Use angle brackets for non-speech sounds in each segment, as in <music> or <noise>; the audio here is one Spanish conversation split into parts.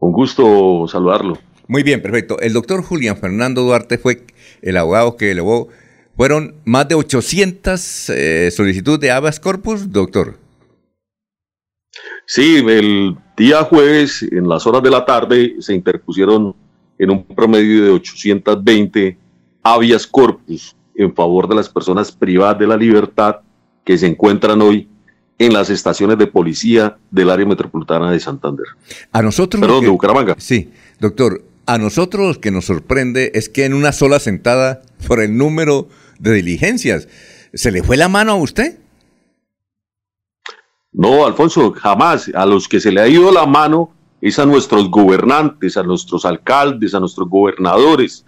Un gusto saludarlo. Muy bien, perfecto. El doctor Julián Fernando Duarte fue el abogado que elevó. Fueron más de 800 eh, solicitudes de habeas corpus, doctor. Sí, el día jueves, en las horas de la tarde, se interpusieron en un promedio de 820 habeas corpus en favor de las personas privadas de la libertad que se encuentran hoy en las estaciones de policía del área metropolitana de Santander. A nosotros. Perdón, de Bucaramanga. Sí, doctor. A nosotros lo que nos sorprende es que en una sola sentada, por el número de diligencias, ¿se le fue la mano a usted? No, Alfonso, jamás. A los que se le ha ido la mano es a nuestros gobernantes, a nuestros alcaldes, a nuestros gobernadores,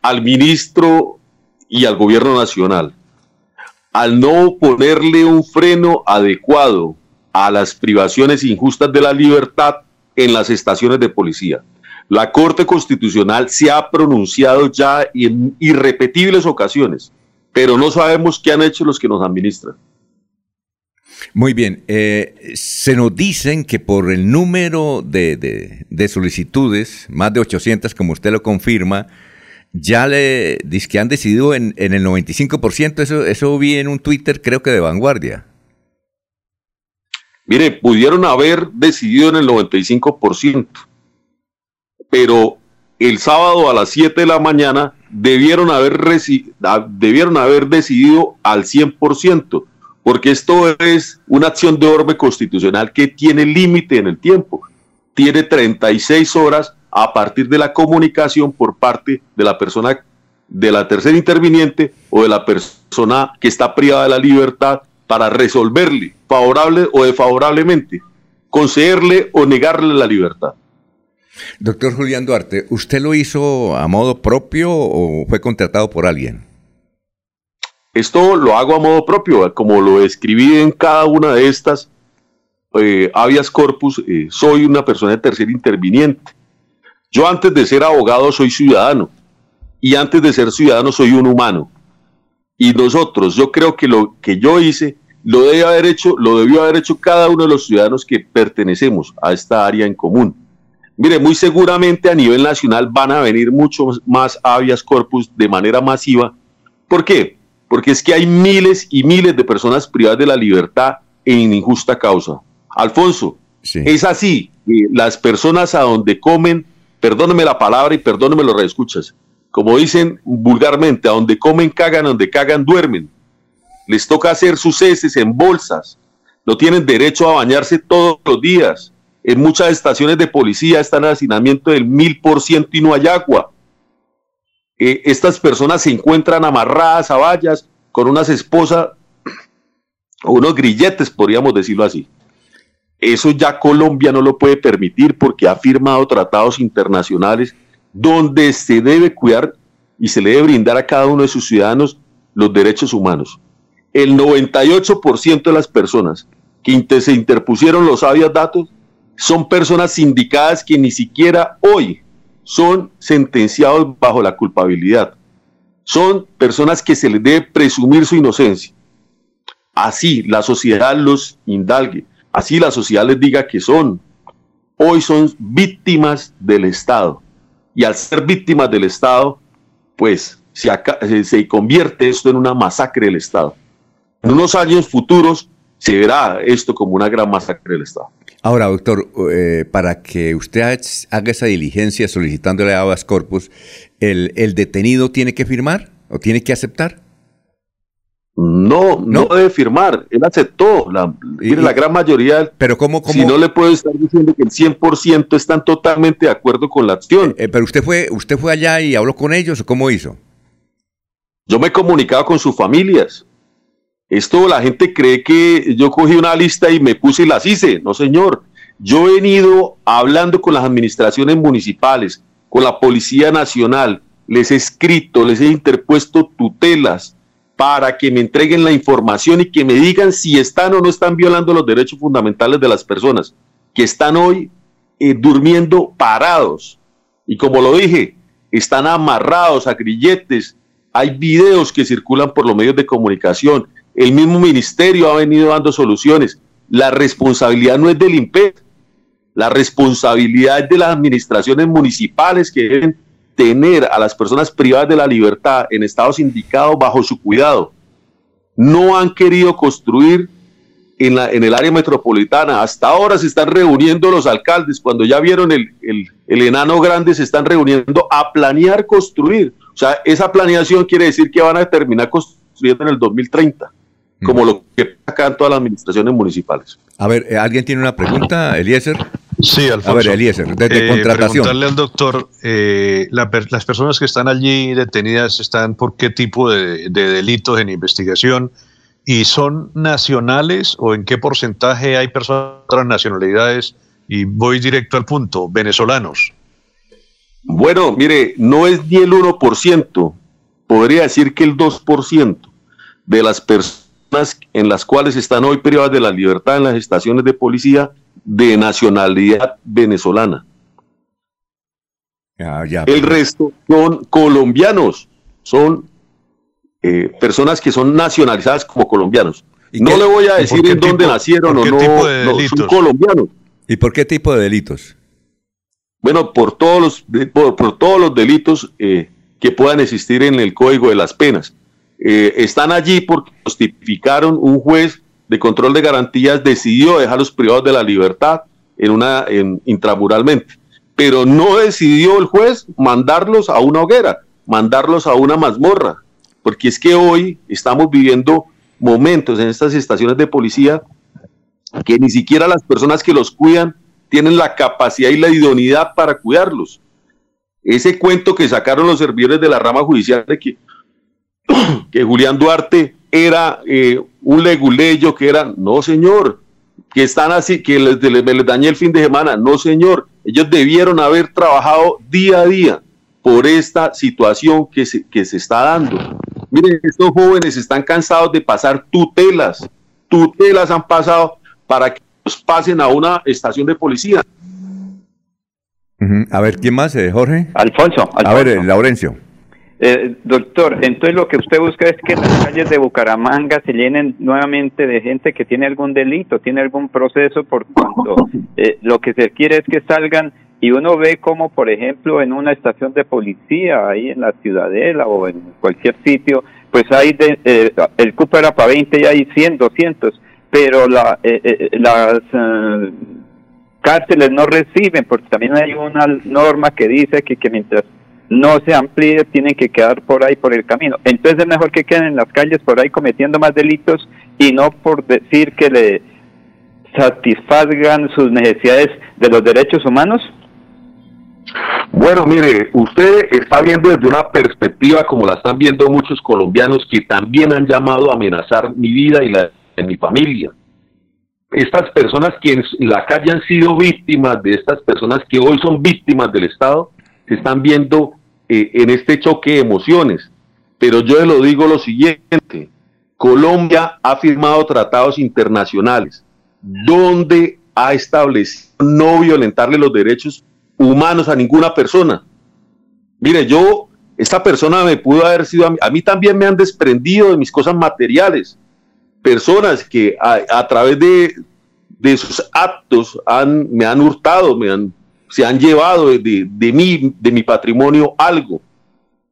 al ministro y al gobierno nacional. Al no ponerle un freno adecuado a las privaciones injustas de la libertad en las estaciones de policía. La Corte Constitucional se ha pronunciado ya en irrepetibles ocasiones, pero no sabemos qué han hecho los que nos administran. Muy bien, eh, se nos dicen que por el número de, solicitudes, más de 800 como usted lo confirma, ya le dice que han decidido en, en el 95%, eso, eso vi en un Twitter creo que de vanguardia. Mire, pudieron haber decidido en el 95%, pero el sábado a las 7 de la mañana debieron haber, debieron haber decidido al 100% porque esto es una acción de orden constitucional que tiene límite en el tiempo. Tiene 36 horas a partir de la comunicación por parte de la persona, de la tercera interviniente o de la persona que está privada de la libertad para resolverle, favorable o desfavorablemente, concederle o negarle la libertad. Doctor Julián Duarte, ¿usted lo hizo a modo propio o fue contratado por alguien? Esto lo hago a modo propio, como lo escribí en cada una de estas eh, habeas corpus, eh, soy una persona de tercer interviniente. Yo antes de ser abogado soy ciudadano y antes de ser ciudadano soy un humano. Y nosotros, yo creo que lo que yo hice lo debe haber hecho, lo debió haber hecho cada uno de los ciudadanos que pertenecemos a esta área en común. Mire, muy seguramente a nivel nacional van a venir muchos más habeas corpus de manera masiva. ¿Por qué? porque es que hay miles y miles de personas privadas de la libertad en injusta causa. Alfonso, es así, las personas a donde comen, perdóneme la palabra y perdóneme los reescuchas, como dicen vulgarmente, a donde comen cagan, a donde cagan duermen. Les toca hacer sus heces en bolsas, no tienen derecho a bañarse todos los días. En muchas estaciones de policía están en hacinamiento del mil por ciento y no hay agua. Eh, estas personas se encuentran amarradas a vallas con unas esposas <clears throat> o unos grilletes, podríamos decirlo así. Eso ya Colombia no lo puede permitir porque ha firmado tratados internacionales donde se debe cuidar y se le debe brindar a cada uno de sus ciudadanos los derechos humanos. El 98% de las personas que se interpusieron los sabios datos son personas sindicadas que ni siquiera hoy son sentenciados bajo la culpabilidad. Son personas que se les debe presumir su inocencia. Así la sociedad los indalgue, así la sociedad les diga que son. Hoy son víctimas del Estado. Y al ser víctimas del Estado, pues se, se convierte esto en una masacre del Estado. En unos años futuros se verá esto como una gran masacre del Estado. Ahora, doctor, eh, para que usted haga esa diligencia solicitándole a Corpus, ¿el, detenido tiene que firmar o tiene que aceptar? No, no, debe firmar. Él aceptó. La, la gran mayoría. Pero ¿cómo, Si no le puedo estar diciendo que el 100% están totalmente de acuerdo con la acción. Eh, eh, pero usted fue, usted fue allá y habló con ellos o cómo hizo? Yo me he comunicado con sus familias. Esto la gente cree que yo cogí una lista y me puse y las hice. No, señor. Yo he venido hablando con las administraciones municipales, con la Policía Nacional, les he escrito, les he interpuesto tutelas para que me entreguen la información y que me digan si están o no están violando los derechos fundamentales de las personas que están hoy eh, durmiendo parados. Y como lo dije, están amarrados a grilletes. Hay videos que circulan por los medios de comunicación. El mismo ministerio ha venido dando soluciones. La responsabilidad no es del IMPED, La responsabilidad de las administraciones municipales que deben tener a las personas privadas de la libertad en estados indicados bajo su cuidado. No han querido construir en, la, en el área metropolitana. Hasta ahora se están reuniendo los alcaldes. Cuando ya vieron el, el, el enano grande, se están reuniendo a planear construir. O sea, esa planeación quiere decir que van a terminar construyendo en el 2030 como lo que acá todas las administraciones municipales. A ver, eh, ¿alguien tiene una pregunta, Eliezer? Sí, Alfonso. A ver, Eliezer, desde eh, contratación. Preguntarle al doctor, eh, las personas que están allí detenidas están por qué tipo de, delitos en investigación y son nacionales o en qué porcentaje hay personas de otras nacionalidades y voy directo al punto, venezolanos. Bueno, mire, no es ni el 1%, podría decir que el 2% de las personas en las cuales están hoy privadas de la libertad en las estaciones de policía de nacionalidad venezolana. El resto son colombianos, son eh, personas que son nacionalizadas como colombianos. No le voy a decir en dónde nacieron o no, son colombianos. ¿Y por qué tipo de delitos? Bueno, por todos los, por, todos los delitos eh, que puedan existir en el Código de las Penas. Eh, están allí porque justificaron un juez de control de garantías decidió dejarlos privados de la libertad en una en, intramuralmente, pero no decidió el juez mandarlos a una hoguera, mandarlos a una mazmorra, porque es que hoy estamos viviendo momentos en estas estaciones de policía que ni siquiera las personas que los cuidan tienen la capacidad y la idoneidad para cuidarlos. Ese cuento que sacaron los servidores de la rama judicial de que <coughs> que Julián Duarte era eh, un leguleyo, que era, no señor, que están así, que les, les, dañé el fin de semana, no señor, ellos debieron haber trabajado día a día por esta situación que se, que se está dando. Miren, estos jóvenes están cansados de pasar tutelas, tutelas han pasado para que los pasen a una estación de policía. A ver, ¿quién más, eh, Jorge? Alfonso, Alfonso. A ver, eh, Laurencio. Eh, doctor, entonces lo que usted busca es que las calles de Bucaramanga se llenen nuevamente de gente que tiene algún delito, tiene algún proceso, por cuanto eh, lo que se quiere es que salgan y uno ve como, por ejemplo, en una estación de policía, ahí en la Ciudadela o en cualquier sitio, pues hay de, eh, el cupo era para 20 y hay 100, 200, pero la, las cárceles no reciben, porque también hay una norma que dice que, que mientras no se amplíe, tienen que quedar por ahí por el camino. Entonces es mejor que queden en las calles por ahí cometiendo más delitos y no por decir que le satisfagan sus necesidades de los derechos humanos. Bueno, mire, usted está viendo desde una perspectiva como la están viendo muchos colombianos que también han llamado a amenazar mi vida y la de mi familia. Estas personas que en la calle han sido víctimas de estas personas que hoy son víctimas del Estado, se están viendo eh, en este choque de emociones. Pero yo le lo digo lo siguiente, Colombia ha firmado tratados internacionales donde ha establecido no violentarle los derechos humanos a ninguna persona. Mire, yo, esta persona me pudo haber sido, a mí, a mí también me han desprendido de mis cosas materiales. Personas que a, través de, de sus actos han, me han hurtado, me han se han llevado de, mí, de mi patrimonio algo,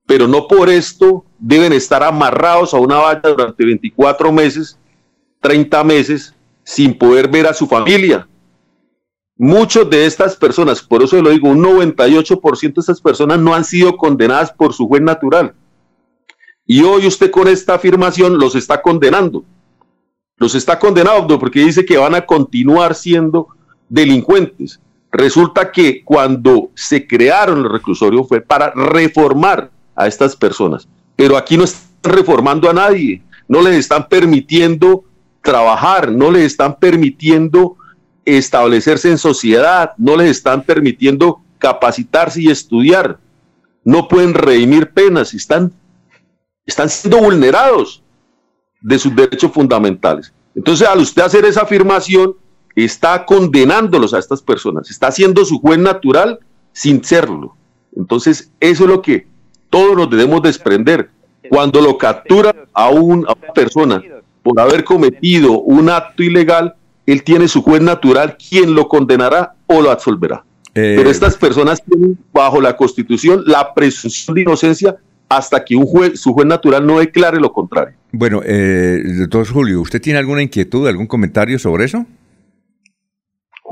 pero no por esto deben estar amarrados a una valla durante 24 meses, 30 meses, sin poder ver a su familia. Muchos de estas personas, por eso lo digo, un 98% de estas personas no han sido condenadas por su juez natural. Y hoy usted con esta afirmación los está condenando. Los está condenando porque dice que van a continuar siendo delincuentes. Resulta que cuando se crearon los reclusorios fue para reformar a estas personas, pero aquí no están reformando a nadie, no les están permitiendo trabajar, no les están permitiendo establecerse en sociedad, no les están permitiendo capacitarse y estudiar, no pueden redimir penas, están, están siendo vulnerados de sus derechos fundamentales. Entonces, al usted hacer esa afirmación, está condenándolos a estas personas, está haciendo su juez natural sin serlo. Entonces, eso es lo que todos nos debemos desprender. Cuando lo captura a, una persona por haber cometido un acto ilegal, él tiene su juez natural quien lo condenará o lo absolverá. Eh, Pero estas personas tienen bajo la Constitución la presunción de inocencia hasta que un juez, su juez natural no declare lo contrario. Bueno, eh, doctor Julio, ¿usted tiene alguna inquietud, algún comentario sobre eso?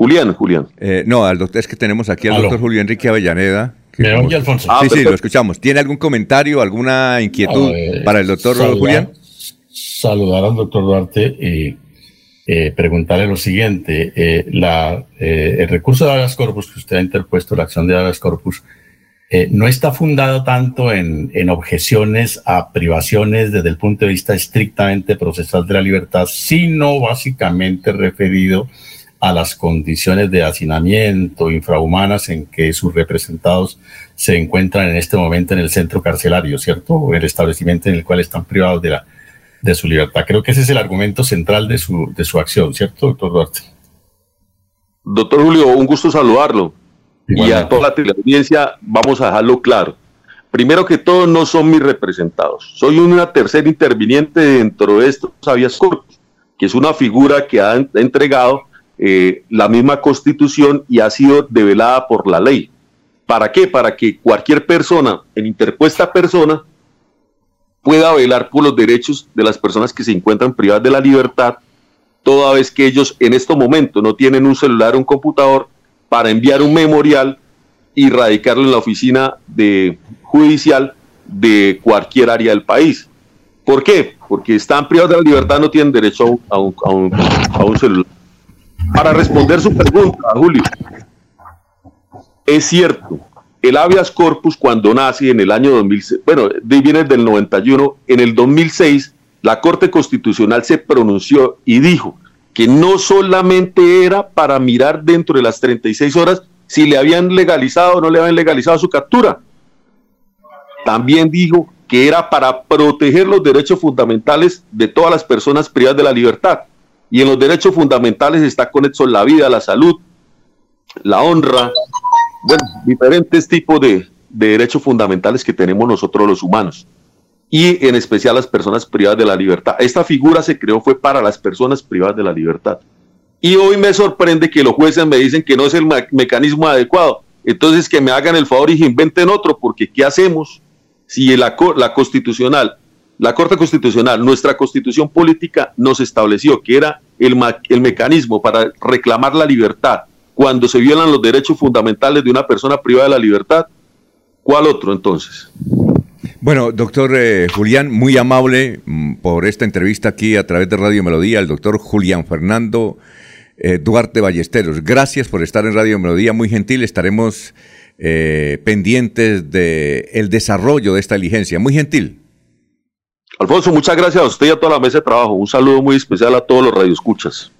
Julián, Julián. Eh, no, al doctor, es que tenemos aquí al doctor Julio Enrique Avellaneda. Me oye, Alfonso. sí, sí, lo escuchamos. ¿Tiene algún comentario, alguna inquietud para el doctor Julián? Saludar al doctor Duarte y eh, preguntarle lo siguiente. Eh, la, eh, el recurso de habeas corpus que usted ha interpuesto, la acción de habeas corpus, no está fundado tanto en, en, objeciones a privaciones desde el punto de vista estrictamente procesal de la libertad, sino básicamente referido a las condiciones de hacinamiento infrahumanas en que sus representados se encuentran en este momento en el centro carcelario, ¿cierto? O el establecimiento en el cual están privados de la, de su libertad. Creo que ese es el argumento central de su, de su acción, ¿cierto, doctor Duarte? Doctor Julio, un gusto saludarlo. Y a toda la teleaudiencia vamos a dejarlo claro. Primero que todo, no son mis representados. Soy una tercera interviniente dentro de estos habeas corpus, que es una figura que ha entregado eh, la misma constitución y ha sido develada por la ley. ¿Para qué? Para que cualquier persona, en interpuesta persona, pueda velar por los derechos de las personas que se encuentran privadas de la libertad, toda vez que ellos en este momento no tienen un celular o un computador para enviar un memorial y radicarlo en la oficina de, judicial de cualquier área del país. ¿Por qué? Porque están privados de la libertad, no tienen derecho a un, a un celular. Para responder su pregunta, Julio, es cierto, el habeas corpus cuando nace en el año 2006, bueno, viene del 91, en el 2006 la Corte Constitucional se pronunció y dijo que no solamente era para mirar dentro de las 36 horas si le habían legalizado o no le habían legalizado su captura. También dijo que era para proteger los derechos fundamentales de todas las personas privadas de la libertad. Y en los derechos fundamentales está conexo la vida, la salud, la honra, bueno, diferentes tipos de, derechos fundamentales que tenemos nosotros los humanos y en especial las personas privadas de la libertad. Esta figura se creó fue para las personas privadas de la libertad. Y hoy me sorprende que los jueces me dicen que no es el mecanismo adecuado. Entonces que me hagan el favor y inventen otro, porque ¿qué hacemos si la, la constitucional, la Corte Constitucional, nuestra constitución política nos estableció que era el, mecanismo para reclamar la libertad cuando se violan los derechos fundamentales de una persona privada de la libertad, ¿cuál otro entonces? Bueno, doctor eh, Julián, muy amable mm, por esta entrevista aquí a través de Radio Melodía, el doctor Julián Fernando eh, Duarte Ballesteros. Gracias por estar en Radio Melodía, muy gentil, estaremos eh, pendientes del el desarrollo de esta diligencia, muy gentil. Alfonso, muchas gracias a usted y a toda la mesa de trabajo. Un saludo muy especial a todos los radioescuchas.